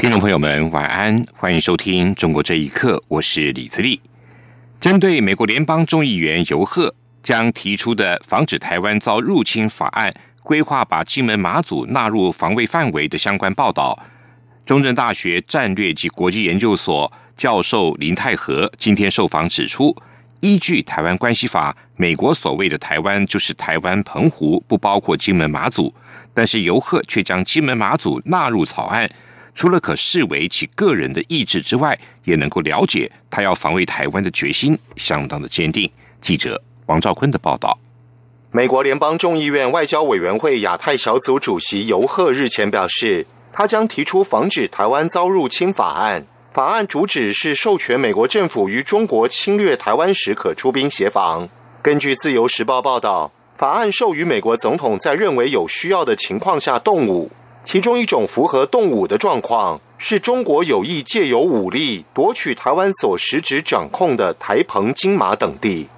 听众朋友们，晚安，欢迎收听《中国这一刻》，我是李自立。针对美国联邦众议员尤赫将提出的防止台湾遭入侵法案，规划把金门、马祖纳入防卫范围的相关报道，中正大学战略及国际研究所教授林泰和今天受访指出，依据《台湾关系法》，美国所谓的台湾就是台湾澎湖，不包括金门、马祖，但是尤赫却将金门、马祖纳入草案。除了可视为其个人的意志之外，也能够了解他要防卫台湾的决心相当的坚定。记者王兆坤的报道。美国联邦众议院外交委员会亚太小组主席尤赫日前表示，他将提出防止台湾遭入侵法案。法案主旨是授权美国政府于中国侵略台湾时可出兵协防。根据自由时报报道，法案授予美国总统在认为有需要的情况下动武。其中一种符合动武的状况，是中国有意借由武力夺取台湾所实质掌控的台澎金马等地，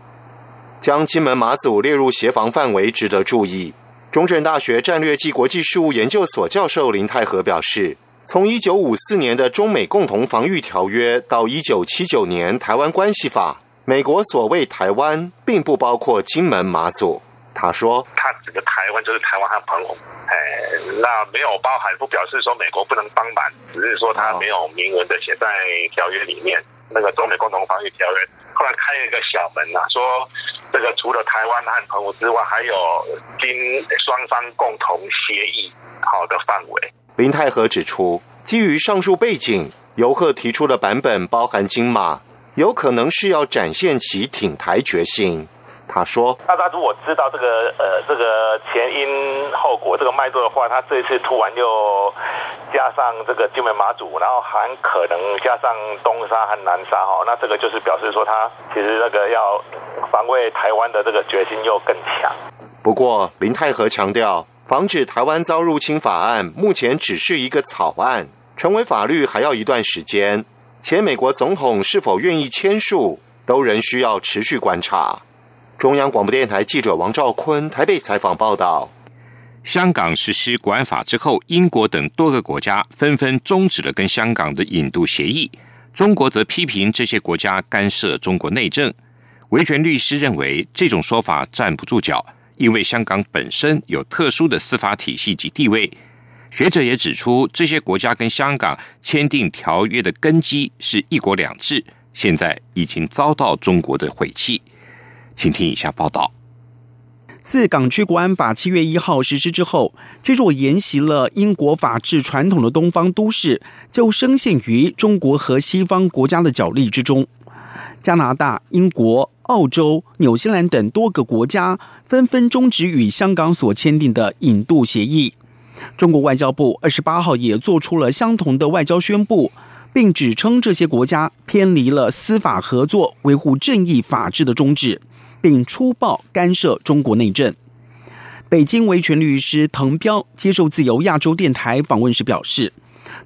将金门马祖列入协防范围，值得注意。中正大学战略暨国际事务研究所教授林泰和表示，从一九五四年的中美共同防御条约到一九七九年台湾关系法，美国所谓台湾，并不包括金门马祖。他说：“整个台湾就是台湾和澎湖，哎，那没有包含，不表示说美国不能帮忙，只是说他没有明文的写在条约里面。那个中美共同防御条约后来开了一个小门呐，说这个除了台湾和澎湖之外，还有经双方共同协议好的范围。”林泰和指出，基于上述背景，游客提出的版本包含金马，有可能是要展现其挺台决心。他说：“大家如果知道这个呃这个前因后果这个脉络的话，他这一次突然又加上这个金门马祖，然后还可能加上东沙和南沙哈，那这个就是表示说他其实那个要防卫台湾的这个决心又更强。不过林泰和强调，防止台湾遭入侵法案目前只是一个草案，成为法律还要一段时间，且美国总统是否愿意签署，都仍需要持续观察。”中央广播电台记者王兆坤台北采访报道：香港实施国安法之后，英国等多个国家纷纷终止了跟香港的引渡协议。中国则批评这些国家干涉中国内政。维权律师认为，这种说法站不住脚，因为香港本身有特殊的司法体系及地位。学者也指出，这些国家跟香港签订条约的根基是一国两制，现在已经遭到中国的毁弃。请听以下报道：自港区国安法七月一号实施之后，这座沿袭了英国法治传统的东方都市，就深陷于中国和西方国家的角力之中。加拿大、英国、澳洲、纽西兰等多个国家纷纷终止与香港所签订的引渡协议。中国外交部二十八号也做出了相同的外交宣布。并指称这些国家偏离了司法合作、维护正义、法治的宗旨，并粗暴干涉中国内政。北京维权律师滕彪接受自由亚洲电台访问时表示：“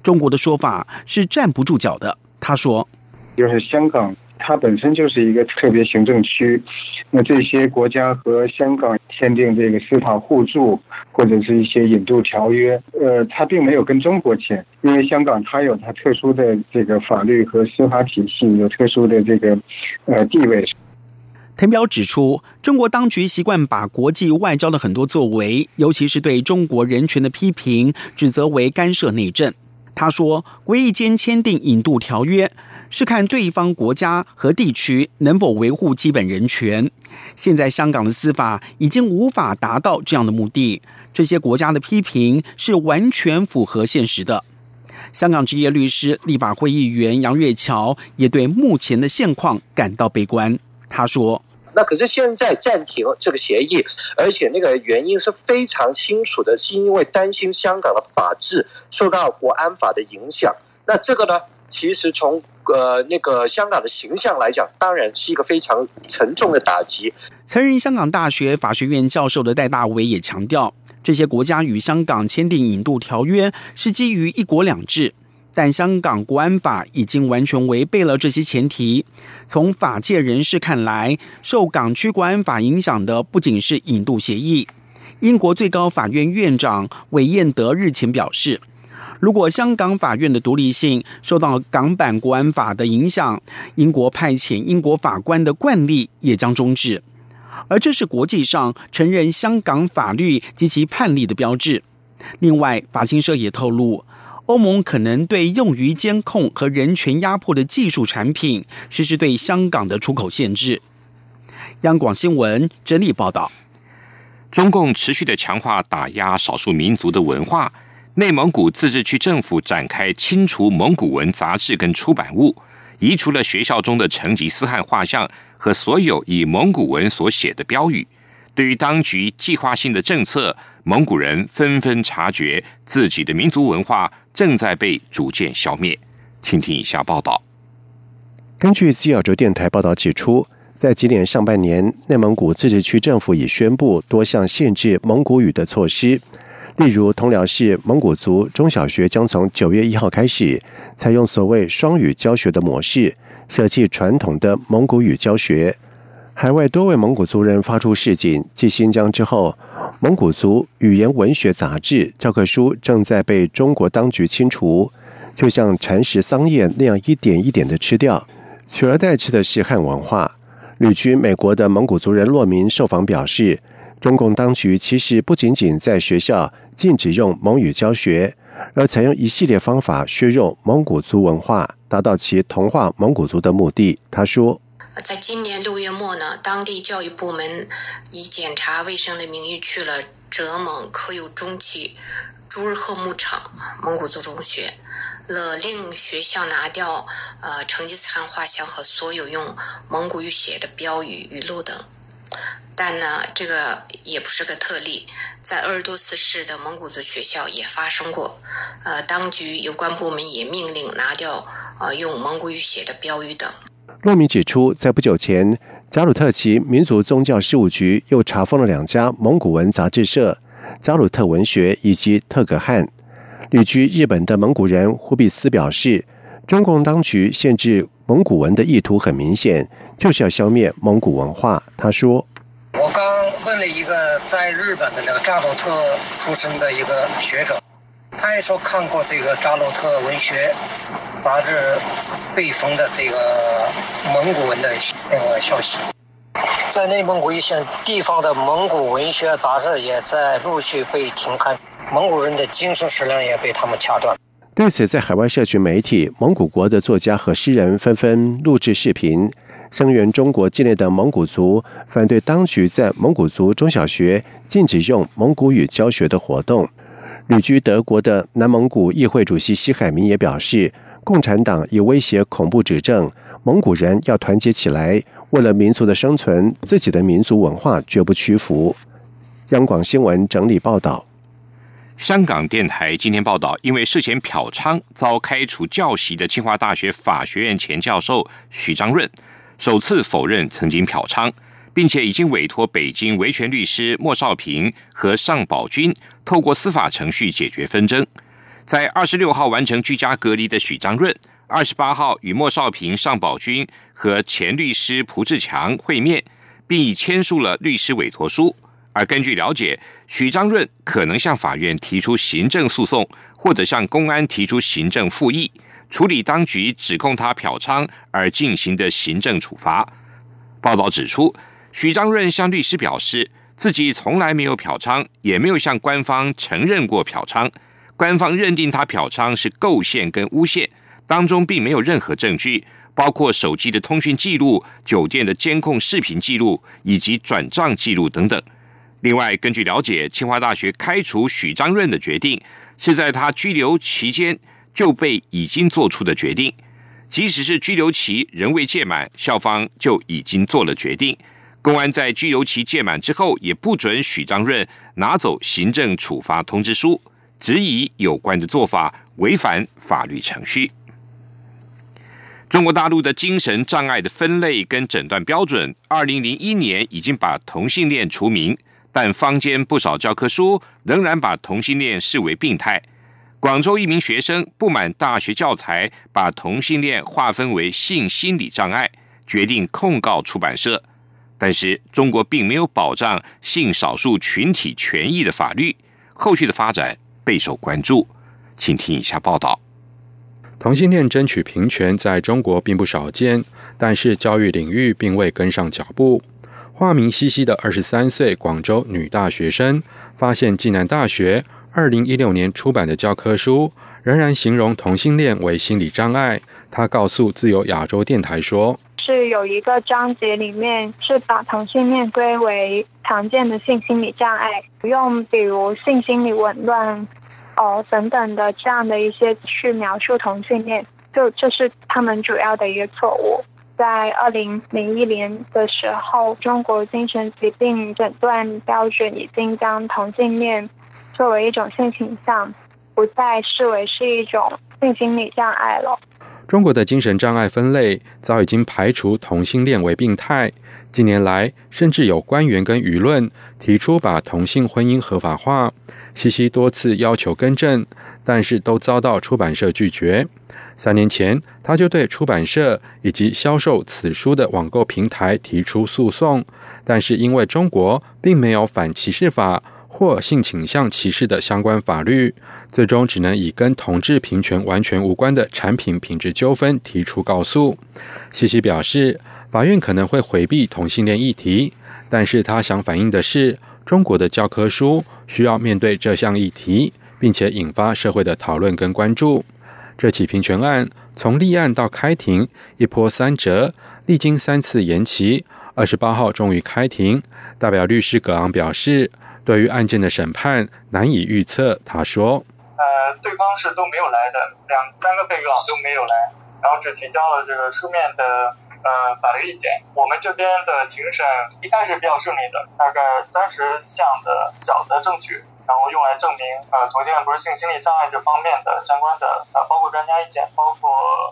中国的说法是站不住脚的。”他说：“就是香港。”它本身就是一个特别行政区，那这些国家和香港签订这个司法互助或者是一些引渡条约，呃，它并没有跟中国签，因为香港它有它特殊的这个法律和司法体系，有特殊的这个呃地位。滕彪指出，中国当局习惯把国际外交的很多作为，尤其是对中国人权的批评，指责为干涉内政。他说，国意间签订引渡条约。是看对方国家和地区能否维护基本人权。现在香港的司法已经无法达到这样的目的。这些国家的批评是完全符合现实的。香港职业律师、立法会议员杨月桥也对目前的现况感到悲观。他说：“那可是现在暂停这个协议，而且那个原因是非常清楚的，是因为担心香港的法治受到国安法的影响。那这个呢，其实从呃那个香港的形象来讲，当然是一个非常沉重的打击。曾任香港大学法学院教授的戴大伟也强调，这些国家与香港签订引渡条约是基于一国两制。但香港国安法已经完全违背了这些前提。从法界人士看来，受港区国安法影响的不仅是引渡协议。英国最高法院院长韦彦德日前表示，如果香港法院的独立性受到港版国安法的影响，英国派遣英国法官的惯例也将终止。而这是国际上承认香港法律及其判例的标志。另外，法新社也透露。欧盟可能对用于监控和人权压迫的技术产品实施对香港的出口限制。央广新闻整理报道：中共持续的强化打压少数民族的文化，内蒙古自治区政府展开清除蒙古文杂志跟出版物，移除了学校中的成吉思汗画像和所有以蒙古文所写的标语。对于当局计划性的政策，蒙古人纷纷察觉自己的民族文化。正在被逐渐消灭。请听以下报道。根据基尔州电台报道指出，在今年上半年，内蒙古自治区政府已宣布多项限制蒙古语的措施，例如通辽市蒙古族中小学将从九月一号开始采用所谓双语教学的模式，舍弃传统的蒙古语教学。海外多位蒙古族人发出示警，继新疆之后，蒙古族语言文学杂志教科书正在被中国当局清除，就像蚕食桑叶那样一点一点的吃掉，取而代之的是汉文化。旅居美国的蒙古族人洛明受访表示，中共当局其实不仅仅在学校禁止用蒙语教学，而采用一系列方法削弱蒙古族文化，达到其同化蒙古族的目的。他说。在今年六月末呢，当地教育部门以检查卫生的名义去了浙蒙科有中区朱日赫牧场蒙古族中学，勒令学校拿掉呃成吉思汗画像和所有用蒙古语写的标语语录等。但呢，这个也不是个特例，在鄂尔多斯市的蒙古族学校也发生过。呃，当局有关部门也命令拿掉呃用蒙古语写的标语等。洛明指出，在不久前，扎鲁特旗民族宗教事务局又查封了两家蒙古文杂志社——扎鲁特文学以及特格汉。旅居日本的蒙古人忽必斯表示，中共当局限制蒙古文的意图很明显，就是要消灭蒙古文化。他说：“我刚问了一个在日本的那个扎鲁特出身的一个学者。”他也说看过这个扎洛特文学杂志被封的这个蒙古文的那个消息，在内蒙古一些地方的蒙古文学杂志也在陆续被停刊，蒙古人的精神食粮也被他们掐断。对此，在海外社群媒体，蒙古国的作家和诗人纷纷录制视频，声援中国境内的蒙古族，反对当局在蒙古族中小学禁止用蒙古语教学的活动。旅居德国的南蒙古议会主席西海明也表示，共产党以威胁恐怖执政，蒙古人要团结起来，为了民族的生存，自己的民族文化绝不屈服。央广新闻整理报道。香港电台今天报道，因为涉嫌嫖娼遭开除教席的清华大学法学院前教授许章润，首次否认曾经嫖娼。并且已经委托北京维权律师莫少平和尚宝军透过司法程序解决纷争。在二十六号完成居家隔离的许章润，二十八号与莫少平、尚宝军和前律师蒲志强会面，并已签署了律师委托书。而根据了解，许章润可能向法院提出行政诉讼，或者向公安提出行政复议，处理当局指控他嫖娼而进行的行政处罚。报道指出。许章润向律师表示，自己从来没有嫖娼，也没有向官方承认过嫖娼。官方认定他嫖娼是构陷跟诬陷，当中并没有任何证据，包括手机的通讯记录、酒店的监控视频记录以及转账记录等等。另外，根据了解，清华大学开除许章润的决定，是在他拘留期间就被已经做出的决定，即使是拘留期仍未届满，校方就已经做了决定。公安在拘留期届满之后，也不准许章润拿走行政处罚通知书，质疑有关的做法违反法律程序。中国大陆的精神障碍的分类跟诊断标准，二零零一年已经把同性恋除名，但坊间不少教科书仍然把同性恋视为病态。广州一名学生不满大学教材把同性恋划分为性心理障碍，决定控告出版社。但是中国并没有保障性少数群体权益的法律，后续的发展备受关注。请听以下报道。同性恋争取平权在中国并不少见，但是教育领域并未跟上脚步。化名西西的二十三岁广州女大学生发现，暨南大学二零一六年出版的教科书仍然形容同性恋为心理障碍。她告诉自由亚洲电台说：“是有一个章节里面是把同性恋归为常见的性心理障碍，不用比如性心理紊乱。”哦，等等的这样的一些去描述同性恋，就这是他们主要的一个错误。在二零零一年的时候，中国精神疾病诊断标准已经将同性恋作为一种性倾向，不再视为是一种性心理障碍了。中国的精神障碍分类早已经排除同性恋为病态。近年来，甚至有官员跟舆论提出把同性婚姻合法化。西西多次要求更正，但是都遭到出版社拒绝。三年前，他就对出版社以及销售此书的网购平台提出诉讼，但是因为中国并没有反歧视法。或性倾向歧视的相关法律，最终只能以跟同志平权完全无关的产品品质纠纷提出告诉。西西表示，法院可能会回避同性恋议题，但是他想反映的是，中国的教科书需要面对这项议题，并且引发社会的讨论跟关注。这起平权案从立案到开庭一波三折，历经三次延期，二十八号终于开庭。代表律师葛昂表示。对于案件的审判难以预测，他说：“呃，对方是都没有来的，两三个被告都没有来，然后只提交了这个书面的呃法律意见。我们这边的庭审一开始比较顺利的，大概三十项的小的证据，然后用来证明呃同性恋不是性心理障碍这方面的相关的呃包括专家意见，包括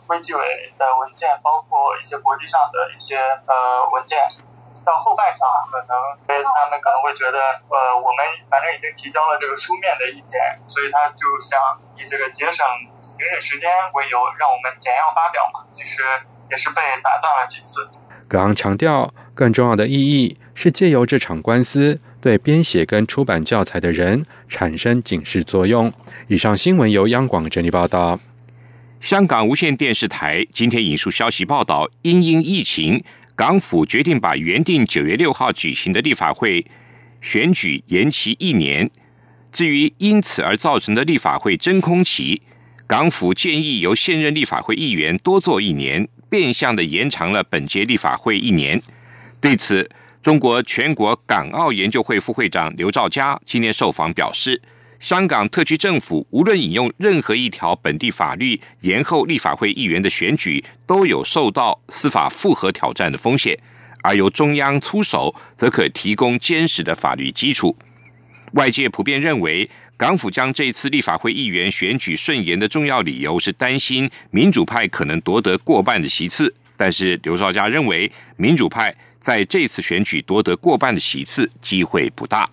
卫计委的文件，包括一些国际上的一些呃文件。”到后半场，可能他们可能会觉得，呃，我们反正已经提交了这个书面的意见，所以他就想以这个节省庭审时间为由，让我们简要发表嘛。其实也是被打断了几次。葛昂强调，更重要的意义是借由这场官司，对编写跟出版教材的人产生警示作用。以上新闻由央广整理报道。香港无线电视台今天引述消息报道，因应疫情。港府决定把原定九月六号举行的立法会选举延期一年。至于因此而造成的立法会真空期，港府建议由现任立法会议员多做一年，变相的延长了本届立法会一年。对此，中国全国港澳研究会副会长刘兆佳今天受访表示。香港特区政府无论引用任何一条本地法律延后立法会议员的选举，都有受到司法复核挑战的风险；而由中央出手，则可提供坚实的法律基础。外界普遍认为，港府将这次立法会议员选举顺延的重要理由是担心民主派可能夺得过半的席次。但是刘少佳认为，民主派在这次选举夺得过半的席次机会不大。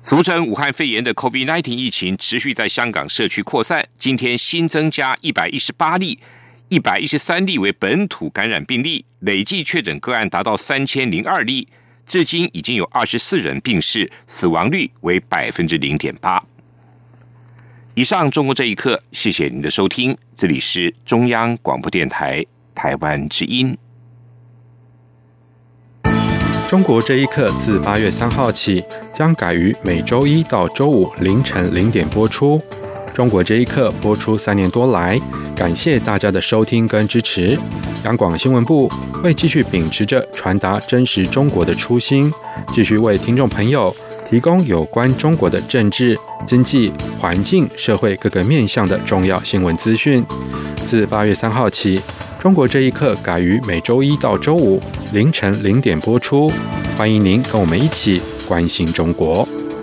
俗称武汉肺炎的 COVID-19 疫情持续在香港社区扩散，今天新增加一百一十八例，一百一十三例为本土感染病例，累计确诊个案达到三千零二例，至今已经有二十四人病逝，死亡率为百分之零点八。以上，中国这一刻，谢谢您的收听，这里是中央广播电台台湾之音。中国这一刻自八月三号起将改于每周一到周五凌晨零点播出。中国这一刻播出三年多来，感谢大家的收听跟支持。央广新闻部会继续秉持着传达真实中国的初心，继续为听众朋友提供有关中国的政治、经济、环境、社会各个面向的重要新闻资讯。自八月三号起。中国这一刻改于每周一到周五凌晨零点播出，欢迎您跟我们一起关心中国。